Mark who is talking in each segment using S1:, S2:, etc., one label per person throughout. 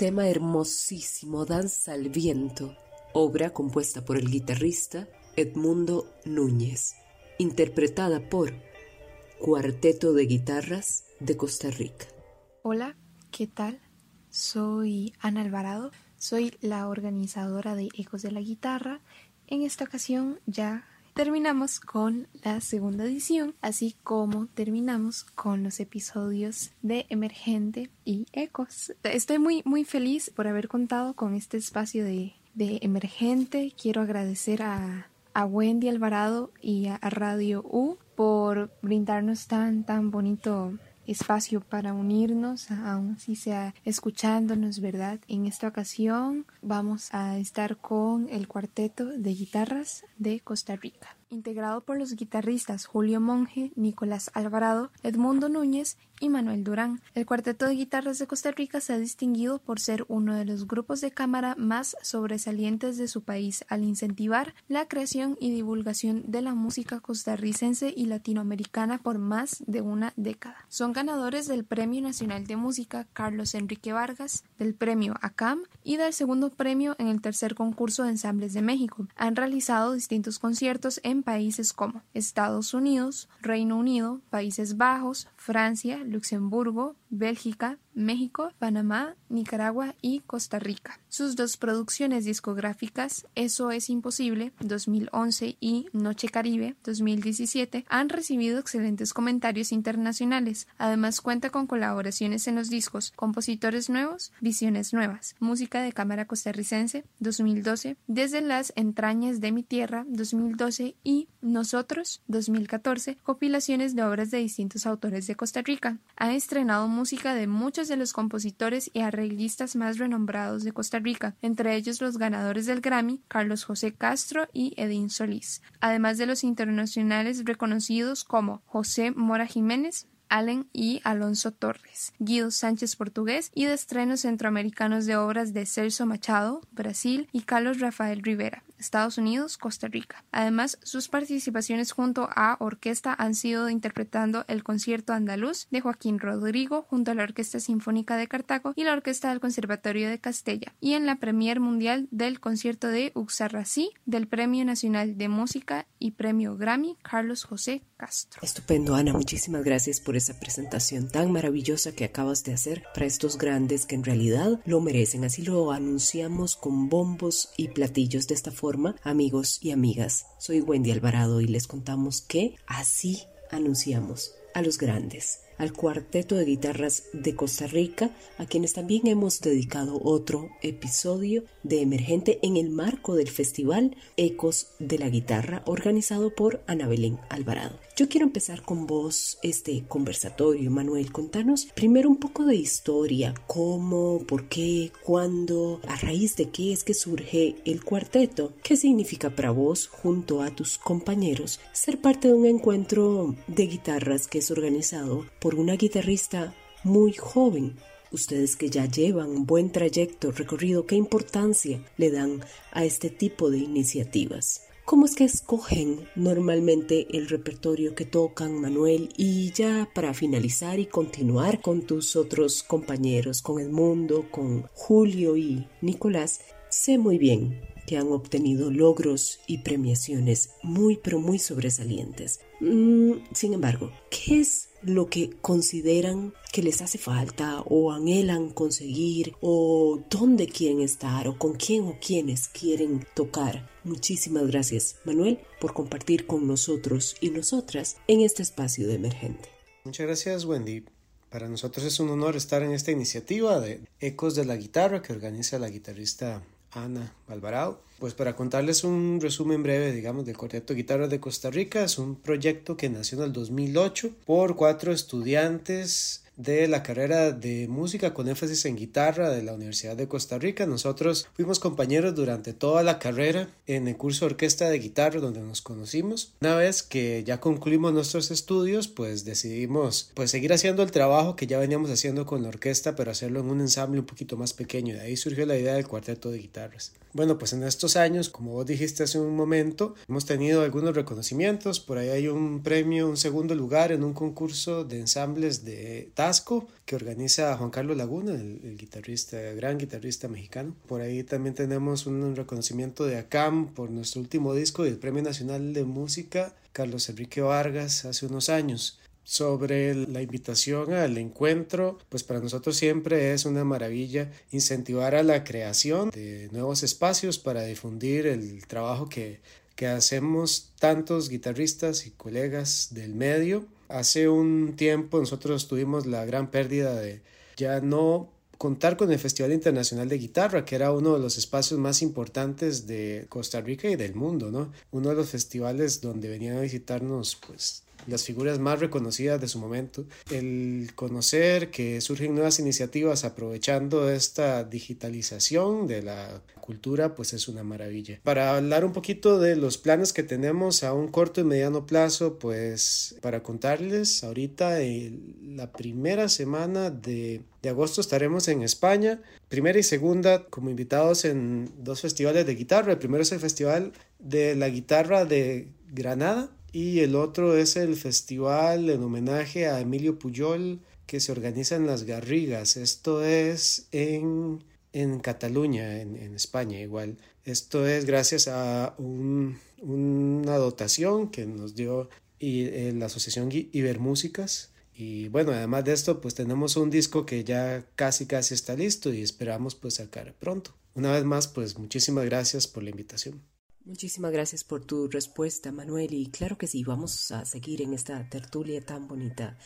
S1: Hermosísimo Danza al Viento, obra compuesta por el guitarrista Edmundo Núñez, interpretada por Cuarteto de Guitarras de Costa Rica.
S2: Hola, ¿qué tal? Soy Ana Alvarado, soy la organizadora de Ecos de la Guitarra. En esta ocasión ya terminamos con la segunda edición, así como terminamos con los episodios de Emergente y Ecos. Estoy muy, muy feliz por haber contado con este espacio de, Emergente. Quiero agradecer a, Wendy Alvarado y a, a Radio U por brindarnos tan, tan bonito espacio para unirnos, aún si sea escuchándonos, ¿verdad? En esta ocasión vamos a estar con el cuarteto de guitarras de Costa Rica integrado por los guitarristas Julio Monge, Nicolás Alvarado, Edmundo Núñez y Manuel Durán. El Cuarteto de Guitarras de Costa Rica se ha distinguido por ser uno de los grupos de cámara más sobresalientes de su país al incentivar la creación y divulgación de la música costarricense y latinoamericana por más de una década. Son ganadores del Premio Nacional de Música Carlos Enrique Vargas, del Premio ACAM y del segundo premio en el tercer concurso de ensambles de México. Han realizado distintos conciertos en países como Estados Unidos, Reino Unido, Países Bajos, Francia, Luxemburgo, Bélgica, México, Panamá, Nicaragua y Costa Rica. Sus dos producciones discográficas, Eso es imposible, 2011 y Noche Caribe, 2017, han recibido excelentes comentarios internacionales. Además cuenta con colaboraciones en los discos Compositores Nuevos, Visiones Nuevas, Música de Cámara Costarricense, 2012, Desde las entrañas de mi tierra, 2012 y Nosotros, 2014, compilaciones de obras de distintos autores de Costa Rica. Ha estrenado música de muchos de los compositores y arreglistas más renombrados de Costa Rica, entre ellos los ganadores del Grammy, Carlos José Castro y Edín Solís, además de los internacionales reconocidos como José Mora Jiménez, Allen y Alonso Torres, Guido Sánchez Portugués y de estrenos centroamericanos de obras de Celso Machado, Brasil y Carlos Rafael Rivera, Estados Unidos, Costa Rica. Además, sus participaciones junto a orquesta han sido interpretando el concierto andaluz de Joaquín Rodrigo junto a la Orquesta Sinfónica de Cartago y la Orquesta del Conservatorio de Castella y en la Premier Mundial del concierto de Uxarrací del Premio Nacional de Música y Premio Grammy Carlos José Castro.
S1: Estupendo, Ana. Muchísimas gracias por esa presentación tan maravillosa que acabas de hacer para estos grandes que en realidad lo merecen. Así lo anunciamos con bombos y platillos de esta forma amigos y amigas. Soy Wendy Alvarado y les contamos que así anunciamos a los grandes al cuarteto de guitarras de Costa Rica, a quienes también hemos dedicado otro episodio de Emergente en el marco del festival Ecos de la Guitarra organizado por Ana Belén Alvarado. Yo quiero empezar con vos este conversatorio, Manuel. Contanos primero un poco de historia, cómo, por qué, cuándo, a raíz de qué es que surge el cuarteto, qué significa para vos, junto a tus compañeros, ser parte de un encuentro de guitarras que es organizado por una guitarrista muy joven. Ustedes que ya llevan un buen trayecto recorrido, ¿qué importancia le dan a este tipo de iniciativas? ¿Cómo es que escogen normalmente el repertorio que tocan Manuel? Y ya para finalizar y continuar con tus otros compañeros, con Edmundo, con Julio y Nicolás, sé muy bien que han obtenido logros y premiaciones muy pero muy sobresalientes. Mm, sin embargo, ¿qué es lo que consideran que les hace falta o anhelan conseguir o dónde quieren estar o con quién o quiénes quieren tocar? Muchísimas gracias, Manuel, por compartir con nosotros y nosotras en este espacio de emergente.
S3: Muchas gracias, Wendy. Para nosotros es un honor estar en esta iniciativa de Ecos de la Guitarra que organiza la guitarrista Ana Alvarado. Pues para contarles un resumen breve, digamos, del Cuarteto Guitarras de Costa Rica, es un proyecto que nació en el 2008 por cuatro estudiantes de la carrera de música con énfasis en guitarra de la Universidad de Costa Rica. Nosotros fuimos compañeros durante toda la carrera en el curso de orquesta de guitarra donde nos conocimos. Una vez que ya concluimos nuestros estudios, pues decidimos pues seguir haciendo el trabajo que ya veníamos haciendo con la orquesta, pero hacerlo en un ensamble un poquito más pequeño. De ahí surgió la idea del cuarteto de guitarras. Bueno, pues en estos años, como vos dijiste hace un momento, hemos tenido algunos reconocimientos. Por ahí hay un premio, un segundo lugar en un concurso de ensambles de Que organiza Juan Carlos Laguna, el, guitarrista, gran guitarrista mexicano. Por ahí también tenemos un reconocimiento de ACAM por nuestro último disco del Premio Nacional de Música, Carlos Enrique Vargas, hace unos años sobre la invitación al encuentro, pues para nosotros siempre es una maravilla incentivar a la creación de nuevos espacios para difundir el trabajo que hacemos tantos guitarristas y colegas del medio. Hace un tiempo nosotros tuvimos la gran pérdida de ya no contar con el Festival Internacional de Guitarra, que era uno de los espacios más importantes de Costa Rica y del mundo, ¿no? Uno de los festivales donde venían a visitarnos, pues, las figuras más reconocidas de su momento, el conocer que surgen nuevas iniciativas aprovechando esta digitalización de la cultura, pues es una maravilla. Para hablar un poquito de los planes que tenemos a un corto y mediano plazo, pues para contarles, ahorita en la primera semana de, de agosto estaremos en España, primera y segunda como invitados en dos festivales de guitarra. El primero es el Festival de la Guitarra de Granada y el otro es el festival en homenaje a Emilio Puyol que se organiza en Las Garrigas. Esto es en, en Cataluña, en, España igual. Esto es gracias a una dotación que nos dio y, eh, la Asociación Ibermúsicas. Y bueno, además de esto, pues tenemos un disco que ya casi casi está listo y esperamos pues sacar pronto. Una vez más, pues muchísimas gracias por la invitación.
S1: Muchísimas gracias por tu respuesta, Manuel. Y claro que sí, vamos a seguir en esta tertulia tan bonita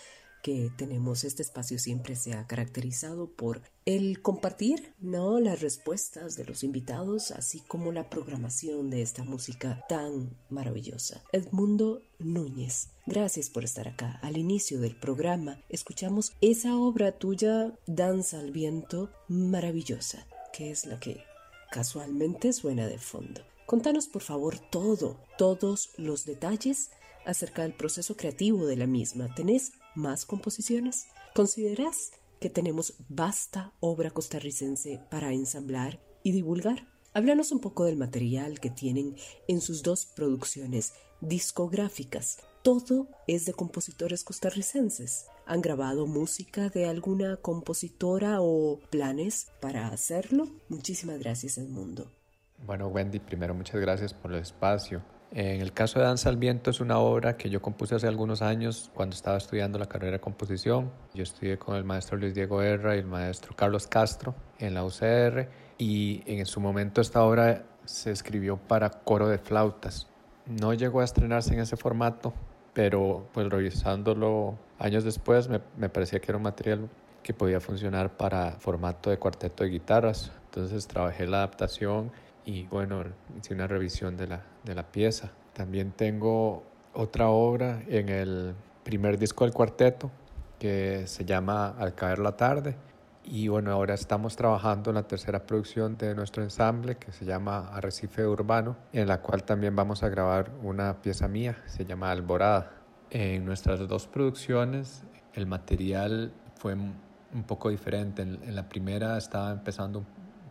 S1: que tenemos. Este espacio siempre se ha caracterizado por el compartir, ¿no? Las respuestas de los invitados, así como la programación de esta música tan maravillosa. Edmundo Núñez, gracias por estar acá. Al inicio del programa escuchamos esa obra tuya, Danza al Viento, maravillosa, que es la que casualmente suena de fondo. Contanos por favor todo, todos los detalles acerca del proceso creativo de la misma. ¿Tenés más composiciones? ¿Considerás que tenemos vasta obra costarricense para ensamblar y divulgar? Háblanos un poco del material que tienen en sus dos producciones discográficas. Todo es de compositores costarricenses. ¿Han grabado música de alguna compositora o planes para hacerlo? Muchísimas gracias, Edmundo.
S4: Bueno, Wendy, primero muchas gracias por el espacio. En el caso de Danza al Viento es una obra que yo compuse hace algunos años cuando estaba estudiando la carrera de composición. Yo estudié con el maestro Luis Diego Herra y el maestro Carlos Castro en la UCR y en su momento esta obra se escribió para coro de flautas. No llegó a estrenarse en ese formato, pero pues revisándolo años después me, me parecía que era un material que podía funcionar para formato de cuarteto de guitarras. Entonces trabajé la adaptación y bueno, hice una revisión de la, de la pieza. También tengo otra obra en el primer disco del cuarteto que se llama Al caer la tarde. Y bueno, ahora estamos trabajando en la tercera producción de nuestro ensamble que se llama Arrecife Urbano, en la cual también vamos a grabar una pieza mía, se llama Alborada. En nuestras dos producciones el material fue un poco diferente. En, la primera estaba empezando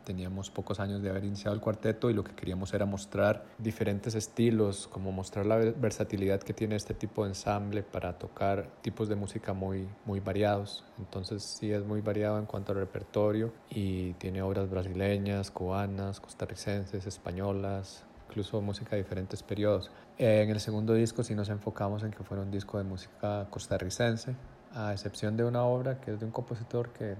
S4: teníamos pocos años de haber iniciado el cuarteto y lo que queríamos era mostrar diferentes estilos, como mostrar la versatilidad que tiene este tipo de ensamble para tocar tipos de música muy, muy variados. Entonces sí es muy variado en cuanto al repertorio y tiene obras brasileñas, cubanas, costarricenses, españolas, incluso música de diferentes periodos. En el segundo disco sí nos enfocamos en que fuera un disco de música costarricense, a excepción de una obra que es de un compositor que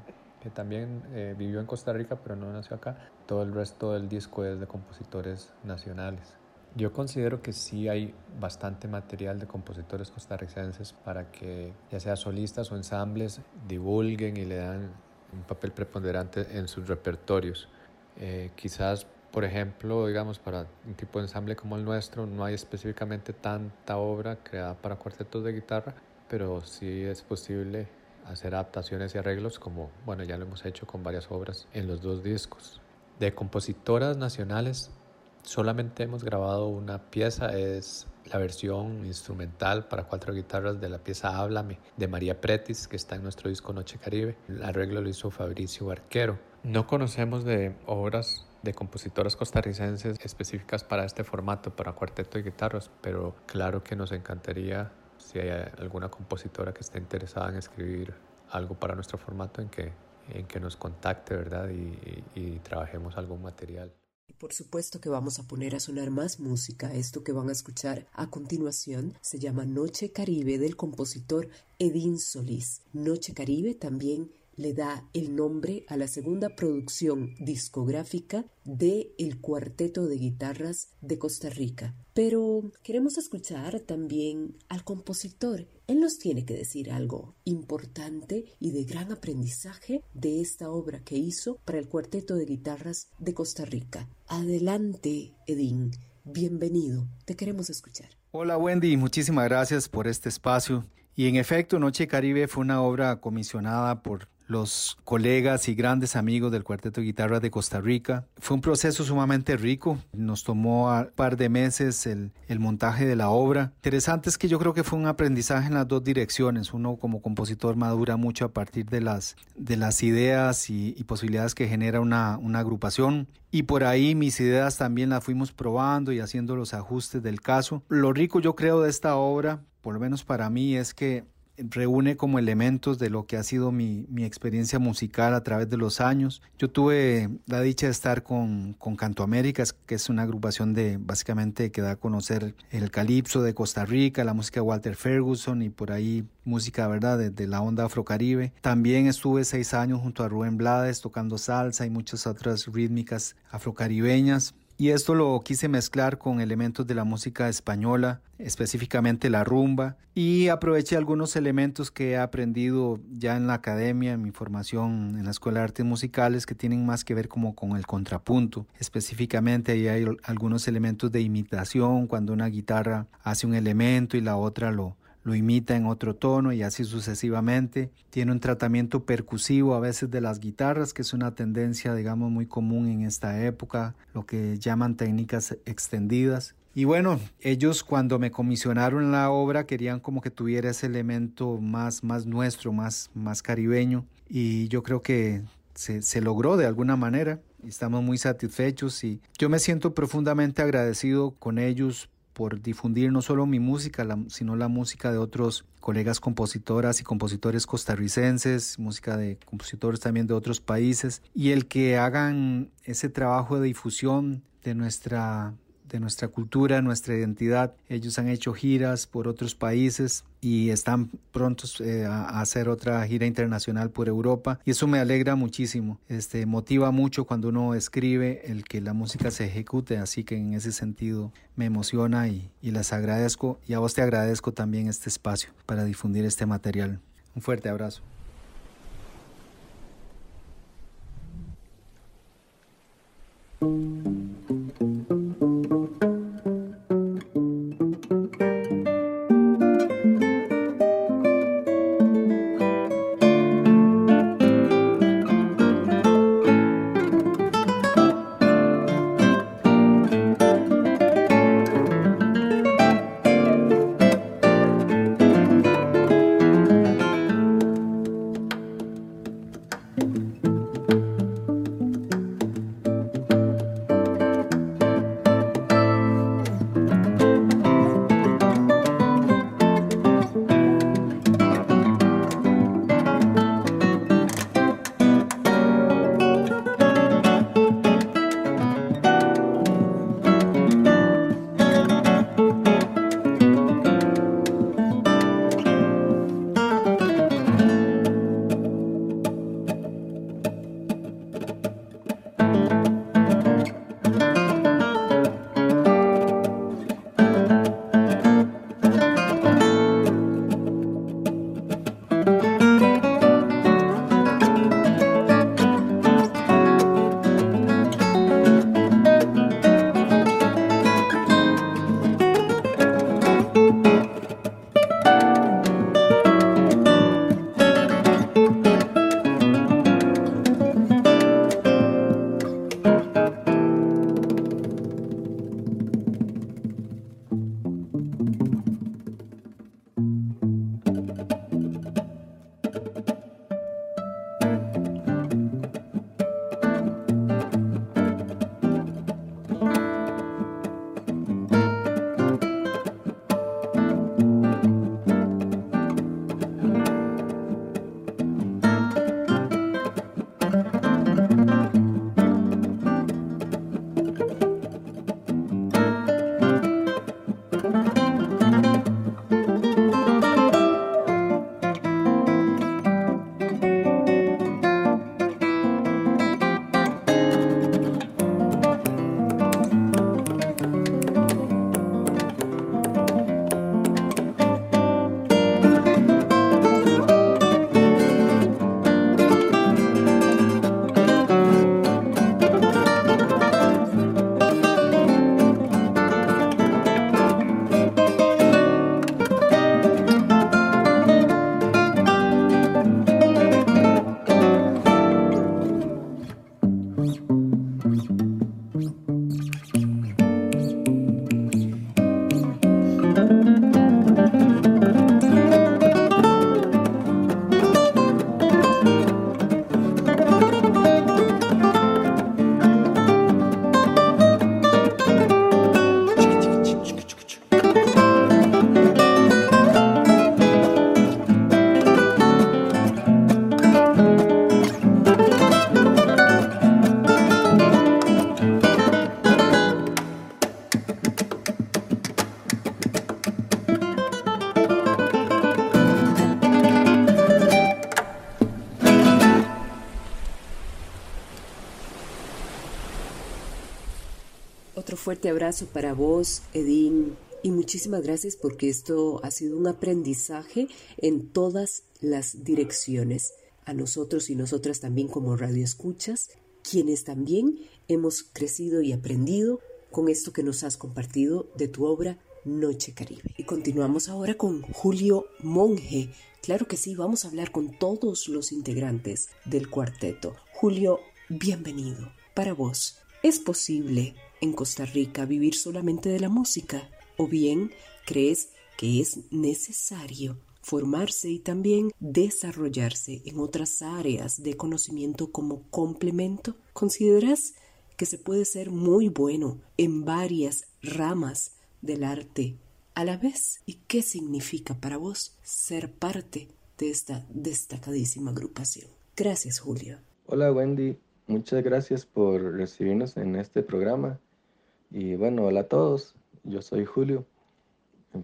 S4: que también eh, vivió en Costa Rica pero no nació acá. Todo el resto del disco es de compositores nacionales. Yo considero que sí hay bastante material de compositores costarricenses para que ya sea solistas o ensambles divulguen y le dan un papel preponderante en sus repertorios. Eh, quizás, por ejemplo, digamos, para un tipo de ensamble como el nuestro, no hay específicamente tanta obra creada para cuartetos de guitarra, pero sí es posible hacer adaptaciones y arreglos como, bueno, ya lo hemos hecho con varias obras en los dos discos. De compositoras nacionales solamente hemos grabado una pieza, es la versión instrumental para cuatro guitarras de la pieza Háblame de María Pretis, que está en nuestro disco Noche Caribe. El arreglo lo hizo Fabricio Barquero. No conocemos de obras de compositoras costarricenses específicas para este formato, para cuarteto de guitarras, pero claro que nos encantaría si hay alguna compositora que esté interesada en escribir algo para nuestro formato en que, en que nos contacte, ¿verdad? Y, y trabajemos algún material.
S1: Por supuesto que vamos a poner a sonar más música. Esto que van a escuchar a continuación se llama Noche Caribe del compositor Edín Solís. Noche Caribe también le da el nombre a la segunda producción discográfica de el Cuarteto de Guitarras de Costa Rica. Pero queremos escuchar también al compositor. Él nos tiene que decir algo importante y de gran aprendizaje de esta obra que hizo para el Cuarteto de Guitarras de Costa Rica. Adelante, Edín. Bienvenido. Te queremos escuchar.
S5: Hola Wendy, muchísimas gracias por este espacio. Y en efecto, Noche Caribe fue una obra comisionada por los colegas y grandes amigos del Cuarteto de Guitarra de Costa Rica. Fue un proceso sumamente rico, nos tomó un par de meses el, montaje de la obra. Interesante es que yo creo que fue un aprendizaje en las dos direcciones. Uno como compositor madura mucho a partir de las, de las ideas y, posibilidades que genera una, una agrupación. Y por ahí mis ideas también las fuimos probando y haciendo los ajustes del caso. Lo rico yo creo de esta obra, por lo menos para mí, es que reúne como elementos de lo que ha sido mi, experiencia musical a través de los años. Yo tuve la dicha de estar con, con Canto Américas, que es una agrupación de básicamente que da a conocer el calipso de Costa Rica, la música de Walter Ferguson y por ahí música, ¿verdad?, de, de la onda afrocaribe. También estuve seis años junto a Rubén Blades tocando salsa y muchas otras rítmicas afrocaribeñas. Y esto lo quise mezclar con elementos de la música española, específicamente la rumba, y aproveché algunos elementos que he aprendido ya en la academia, en mi formación en la Escuela de Artes Musicales, que tienen más que ver como con el contrapunto. Específicamente ahí hay algunos elementos de imitación, cuando una guitarra hace un elemento y la otra lo, lo imita en otro tono y así sucesivamente. Tiene un tratamiento percusivo a veces de las guitarras, que es una tendencia, digamos, muy común en esta época, lo que llaman técnicas extendidas. Y bueno, ellos cuando me comisionaron la obra querían como que tuviera ese elemento más, más nuestro, más, más caribeño. Y yo creo que se, se logró de alguna manera. Estamos muy satisfechos y yo me siento profundamente agradecido con ellos por difundir no solo mi música, sino la música de otros colegas compositoras y compositores costarricenses, música de compositores también de otros países, y el que hagan ese trabajo de difusión de nuestra de nuestra cultura, nuestra identidad. Ellos han hecho giras por otros países y están prontos eh, a hacer otra gira internacional por Europa y eso me alegra muchísimo. Este motiva mucho cuando uno escribe el que la música se ejecute, así que en ese sentido me emociona y, y las agradezco y a vos te agradezco también este espacio para difundir este material. Un fuerte abrazo.
S1: Abrazo para vos, Edín, y muchísimas gracias porque esto ha sido un aprendizaje en todas las direcciones. A nosotros y nosotras también como radioescuchas, quienes también hemos crecido y aprendido con esto que nos has compartido de tu obra Noche Caribe. Y continuamos ahora con Julio Monge. Claro que sí, vamos a hablar con todos los integrantes del cuarteto. Julio, bienvenido. Para vos, ¿es posible en Costa Rica vivir solamente de la música? ¿O bien crees que es necesario formarse y también desarrollarse en otras áreas de conocimiento como complemento? ¿Consideras que se puede ser muy bueno en varias ramas del arte a la vez? ¿Y qué significa para vos ser parte de esta destacadísima agrupación? Gracias, Julio.
S6: Hola, Wendy. Muchas gracias por recibirnos en este programa. Y bueno, hola a todos, yo soy Julio.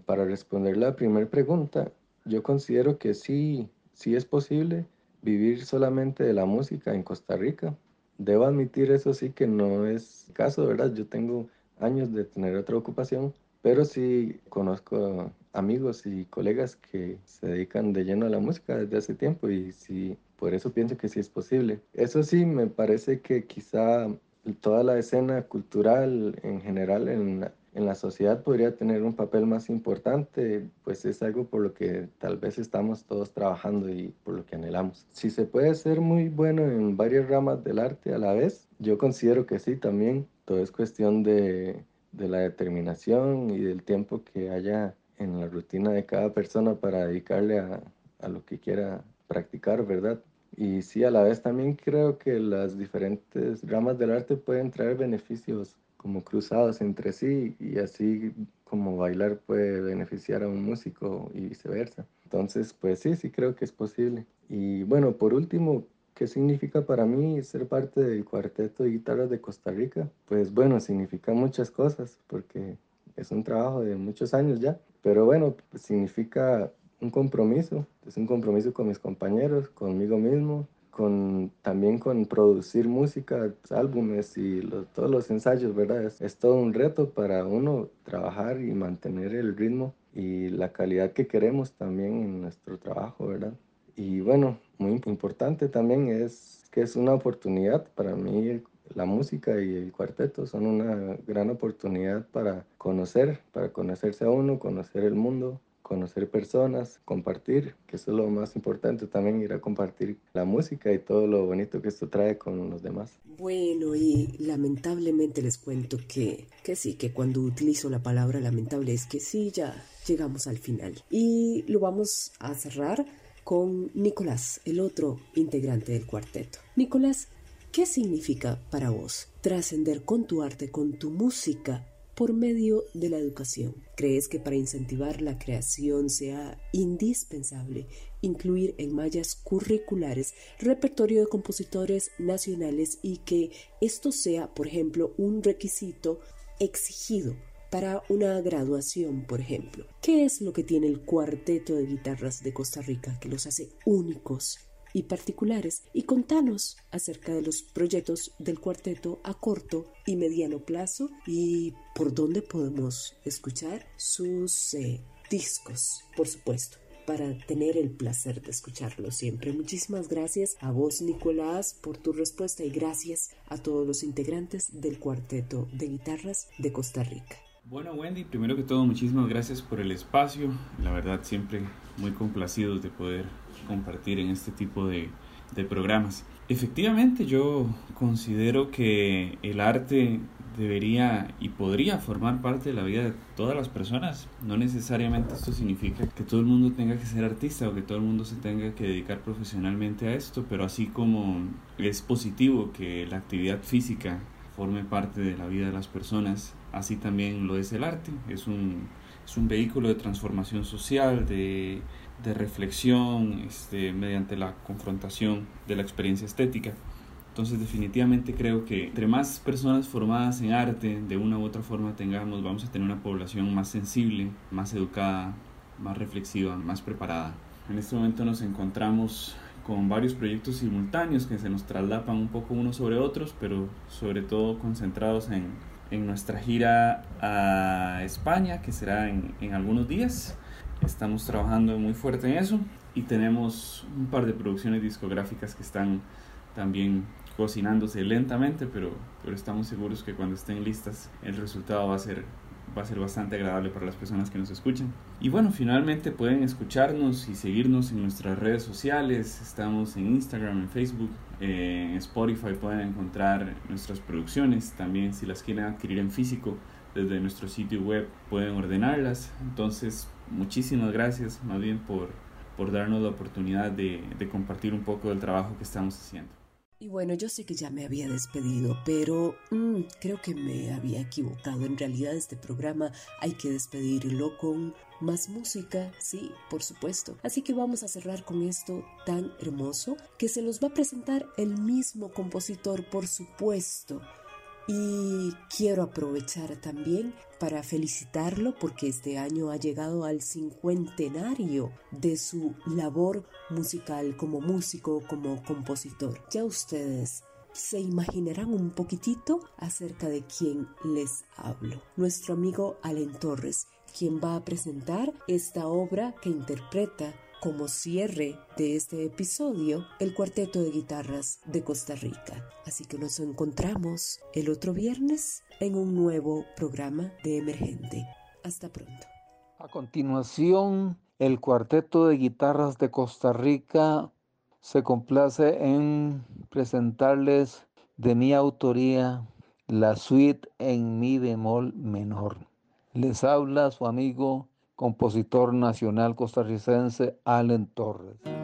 S6: Para responder la primera pregunta, yo considero que sí, sí es posible vivir solamente de la música en Costa Rica. Debo admitir eso sí que no es caso, ¿verdad? Yo tengo años de tener otra ocupación, pero sí conozco amigos y colegas que se dedican de lleno a la música desde hace tiempo y sí, por eso pienso que sí es posible. Eso sí, me parece que quizá toda la escena cultural en general en, en, la sociedad podría tener un papel más importante, pues es algo por lo que tal vez estamos todos trabajando y por lo que anhelamos. Si se puede ser muy bueno en varias ramas del arte a la vez, yo considero que sí también. Todo es cuestión de, de la determinación y del tiempo que haya en la rutina de cada persona para dedicarle a, a lo que quiera practicar, ¿verdad? Y sí, a la vez también creo que las diferentes ramas del arte pueden traer beneficios como cruzados entre sí y así como bailar puede beneficiar a un músico y viceversa. Entonces, pues sí, sí creo que es posible. Y bueno, por último, ¿qué significa para mí ser parte del cuarteto de guitarras de Costa Rica? Pues bueno, significa muchas cosas porque es un trabajo de muchos años ya, pero bueno, significa un compromiso, es un compromiso con mis compañeros, conmigo mismo, con, también con producir música, álbumes y todos los ensayos, ¿verdad? Es, es, todo un reto para uno trabajar y mantener el ritmo y la calidad que queremos también en nuestro trabajo, ¿verdad? Y bueno, muy importante también es que es una oportunidad para mí la música y el cuarteto son una gran oportunidad para conocer, para conocerse a uno, conocer el mundo, conocer personas, compartir, que eso es lo más importante también, ir a compartir la música y todo lo bonito que esto trae con los demás.
S1: Bueno, y lamentablemente les cuento que, que sí, que cuando utilizo la palabra lamentable es que sí, ya llegamos al final. Y lo vamos a cerrar con Nicolás, el otro integrante del cuarteto. Nicolás, ¿qué significa para vos trascender con tu arte, con tu música, por medio de la educación. ¿Crees que para incentivar la creación sea indispensable incluir en mallas curriculares repertorio de compositores nacionales y que esto sea, por ejemplo, un requisito exigido para una graduación, por ejemplo? ¿Qué es lo que tiene el cuarteto de guitarras de Costa Rica que los hace únicos y particulares y contanos acerca de los proyectos del cuarteto a corto y mediano plazo y por dónde podemos escuchar sus eh, discos, por supuesto para tener el placer de escucharlo siempre. Muchísimas gracias a vos, Nicolás, por tu respuesta y gracias a todos los integrantes del cuarteto de guitarras de Costa Rica.
S7: Bueno, Wendy, primero que todo, muchísimas gracias por el espacio. La verdad, siempre muy complacidos de poder compartir en este tipo de, de programas. Efectivamente, yo considero que el arte debería y podría formar parte de la vida de todas las personas. No necesariamente esto significa que todo el mundo tenga que ser artista o que todo el mundo se tenga que dedicar profesionalmente a esto, pero así como es positivo que la actividad física forme parte de la vida de las personas, así también lo es el arte. Es un, es un vehículo de transformación social, de, de reflexión, este, mediante la confrontación de la experiencia estética. Entonces definitivamente creo que entre más personas formadas en arte de una u otra forma tengamos, vamos a tener una población más sensible, más educada, más reflexiva, más preparada. En este momento nos encontramos con varios proyectos simultáneos que se nos traslapan un poco unos sobre otros, pero sobre todo concentrados en, en nuestra gira a España, que será en, en algunos días. Estamos trabajando muy fuerte en eso y tenemos un par de producciones discográficas que están también cocinándose lentamente, pero, pero estamos seguros que cuando estén listas el resultado va a ser va a ser bastante agradable para las personas que nos escuchan. Y bueno, finalmente pueden escucharnos y seguirnos en nuestras redes sociales. Estamos en Instagram, en Facebook, en Spotify pueden encontrar nuestras producciones. También si las quieren adquirir en físico desde nuestro sitio web pueden ordenarlas. Entonces, muchísimas gracias más bien por, por darnos la oportunidad de, compartir un poco del trabajo que estamos haciendo.
S1: Y bueno, yo sé que ya me había despedido, pero mmm, creo que me había equivocado. En realidad este programa hay que despedirlo con más música, sí, por supuesto. Así que vamos a cerrar con esto tan hermoso que se los va a presentar el mismo compositor, por supuesto. Y quiero aprovechar también para felicitarlo porque este año ha llegado al cincuentenario de su labor musical como músico, como compositor. Ya ustedes se imaginarán un poquitito acerca de quién les hablo. Nuestro amigo Allen Torres, quien va a presentar esta obra que interpreta como cierre de este episodio el cuarteto de guitarras de Costa Rica. Así que nos encontramos el otro viernes en un nuevo programa de Emergente. Hasta pronto.
S8: A continuación, el cuarteto de guitarras de Costa Rica se complace en presentarles de mi autoría la suite en mi bemol menor. Les habla su amigo compositor nacional costarricense Allen Torres.